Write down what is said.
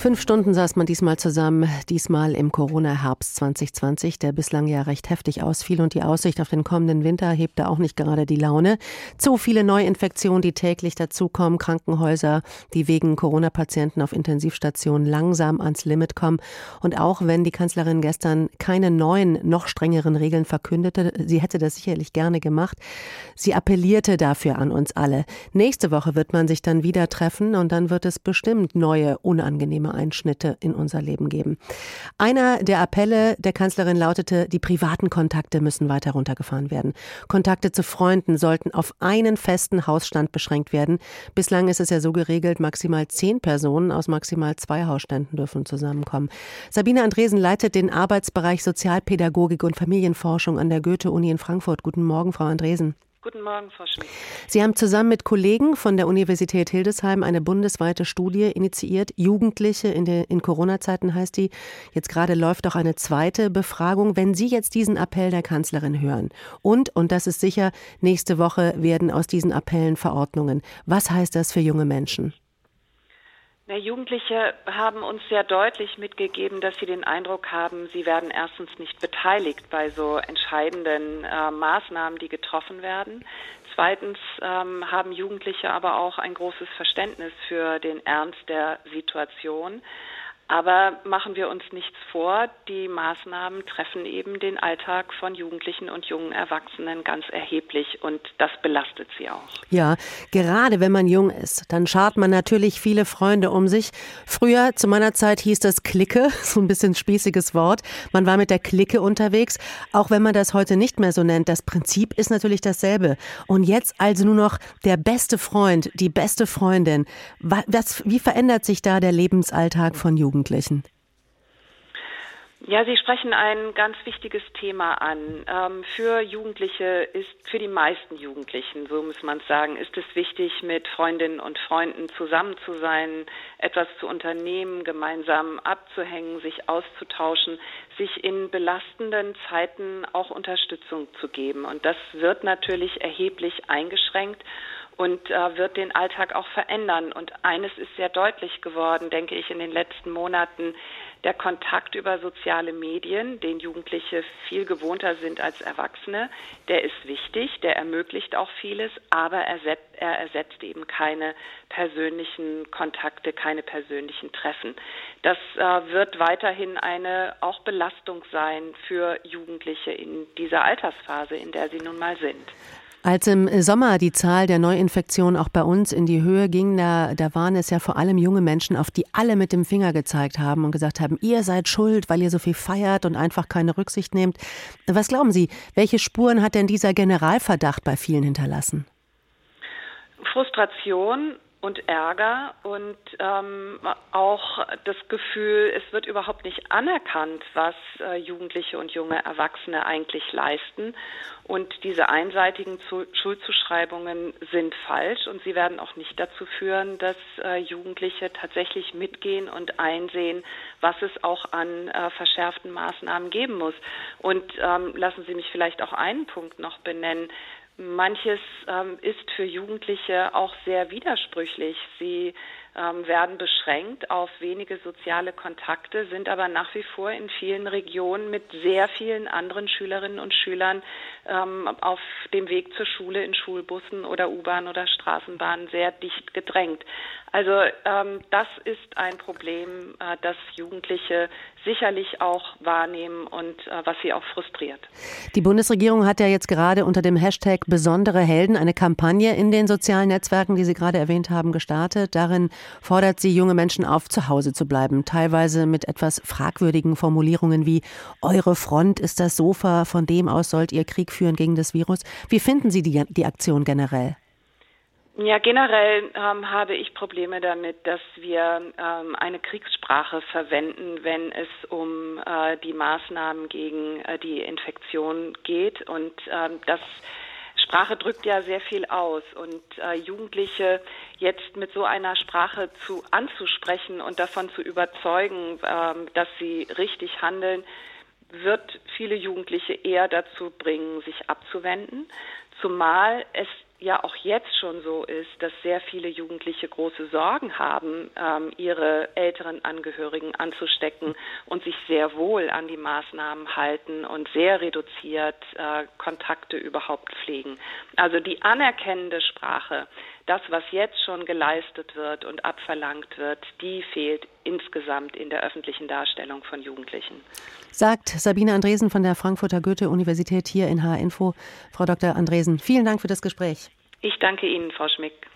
Fünf Stunden saß man diesmal zusammen, diesmal im Corona-Herbst 2020, der bislang ja recht heftig ausfiel und die Aussicht auf den kommenden Winter hebte auch nicht gerade die Laune. Zu viele Neuinfektionen, die täglich dazukommen, Krankenhäuser, die wegen Corona-Patienten auf Intensivstationen langsam ans Limit kommen. Und auch wenn die Kanzlerin gestern keine neuen, noch strengeren Regeln verkündete, sie hätte das sicherlich gerne gemacht, sie appellierte dafür an uns alle. Nächste Woche wird man sich dann wieder treffen und dann wird es bestimmt neue, unangenehme Einschnitte in unser Leben geben. Einer der Appelle der Kanzlerin lautete, die privaten Kontakte müssen weiter runtergefahren werden. Kontakte zu Freunden sollten auf einen festen Hausstand beschränkt werden. Bislang ist es ja so geregelt, maximal zehn Personen aus maximal zwei Hausständen dürfen zusammenkommen. Sabine Andresen leitet den Arbeitsbereich Sozialpädagogik und Familienforschung an der Goethe-Uni in Frankfurt. Guten Morgen, Frau Andresen. Guten Morgen, Frau Schmidt. Sie haben zusammen mit Kollegen von der Universität Hildesheim eine bundesweite Studie initiiert. Jugendliche in, in Corona-Zeiten heißt die. Jetzt gerade läuft auch eine zweite Befragung. Wenn Sie jetzt diesen Appell der Kanzlerin hören und, und das ist sicher, nächste Woche werden aus diesen Appellen Verordnungen. Was heißt das für junge Menschen? Na, Jugendliche haben uns sehr deutlich mitgegeben, dass sie den Eindruck haben, sie werden erstens nicht beteiligt bei so entscheidenden äh, Maßnahmen, die getroffen werden. Zweitens ähm, haben Jugendliche aber auch ein großes Verständnis für den Ernst der Situation. Aber machen wir uns nichts vor, die Maßnahmen treffen eben den Alltag von Jugendlichen und jungen Erwachsenen ganz erheblich und das belastet sie auch. Ja, gerade wenn man jung ist, dann schart man natürlich viele Freunde um sich. Früher, zu meiner Zeit, hieß das Clique, so ein bisschen spießiges Wort. Man war mit der Clique unterwegs, auch wenn man das heute nicht mehr so nennt. Das Prinzip ist natürlich dasselbe. Und jetzt also nur noch der beste Freund, die beste Freundin. Was, wie verändert sich da der Lebensalltag von Jugendlichen? Jugendlichen? Ja, Sie sprechen ein ganz wichtiges Thema an. Ähm, für Jugendliche ist, für die meisten Jugendlichen, so muss man sagen, ist es wichtig, mit Freundinnen und Freunden zusammen zu sein, etwas zu unternehmen, gemeinsam abzuhängen, sich auszutauschen, sich in belastenden Zeiten auch Unterstützung zu geben. Und das wird natürlich erheblich eingeschränkt und äh, wird den Alltag auch verändern. Und eines ist sehr deutlich geworden, denke ich, in den letzten Monaten, der Kontakt über soziale Medien, den Jugendliche viel gewohnter sind als Erwachsene, der ist wichtig, der ermöglicht auch vieles, aber er ersetzt, er ersetzt eben keine persönlichen Kontakte, keine persönlichen Treffen. Das äh, wird weiterhin eine auch Belastung sein für Jugendliche in dieser Altersphase, in der sie nun mal sind. Als im Sommer die Zahl der Neuinfektionen auch bei uns in die Höhe ging, da, da waren es ja vor allem junge Menschen, auf die alle mit dem Finger gezeigt haben und gesagt haben, ihr seid schuld, weil ihr so viel feiert und einfach keine Rücksicht nehmt. Was glauben Sie, welche Spuren hat denn dieser Generalverdacht bei vielen hinterlassen? Frustration und Ärger und ähm, auch das Gefühl, es wird überhaupt nicht anerkannt, was äh, Jugendliche und junge Erwachsene eigentlich leisten. Und diese einseitigen Zu Schuldzuschreibungen sind falsch und sie werden auch nicht dazu führen, dass äh, Jugendliche tatsächlich mitgehen und einsehen, was es auch an äh, verschärften Maßnahmen geben muss. Und ähm, lassen Sie mich vielleicht auch einen Punkt noch benennen. Manches ähm, ist für Jugendliche auch sehr widersprüchlich. Sie ähm, werden beschränkt auf wenige soziale Kontakte, sind aber nach wie vor in vielen Regionen mit sehr vielen anderen Schülerinnen und Schülern ähm, auf dem Weg zur Schule in Schulbussen oder U-Bahn oder Straßenbahn sehr dicht gedrängt. Also ähm, das ist ein Problem, äh, das Jugendliche sicherlich auch wahrnehmen und äh, was sie auch frustriert. Die Bundesregierung hat ja jetzt gerade unter dem Hashtag besondere Helden eine Kampagne in den sozialen Netzwerken, die Sie gerade erwähnt haben, gestartet. Darin fordert sie junge Menschen auf, zu Hause zu bleiben, teilweise mit etwas fragwürdigen Formulierungen wie Eure Front ist das Sofa, von dem aus sollt ihr Krieg führen gegen das Virus. Wie finden Sie die, die Aktion generell? Ja, generell ähm, habe ich Probleme damit, dass wir ähm, eine Kriegssprache verwenden, wenn es um äh, die Maßnahmen gegen äh, die Infektion geht. Und ähm, das Sprache drückt ja sehr viel aus. Und äh, Jugendliche jetzt mit so einer Sprache zu anzusprechen und davon zu überzeugen, äh, dass sie richtig handeln, wird viele Jugendliche eher dazu bringen, sich abzuwenden, zumal es ja auch jetzt schon so ist, dass sehr viele Jugendliche große Sorgen haben, ähm, ihre älteren Angehörigen anzustecken und sich sehr wohl an die Maßnahmen halten und sehr reduziert äh, Kontakte überhaupt pflegen. Also die anerkennende Sprache, das, was jetzt schon geleistet wird und abverlangt wird, die fehlt insgesamt in der öffentlichen Darstellung von Jugendlichen. Sagt Sabine Andresen von der Frankfurter Goethe-Universität hier in H-Info. Frau Dr. Andresen, vielen Dank für das Gespräch. Ich danke Ihnen, Frau Schmick.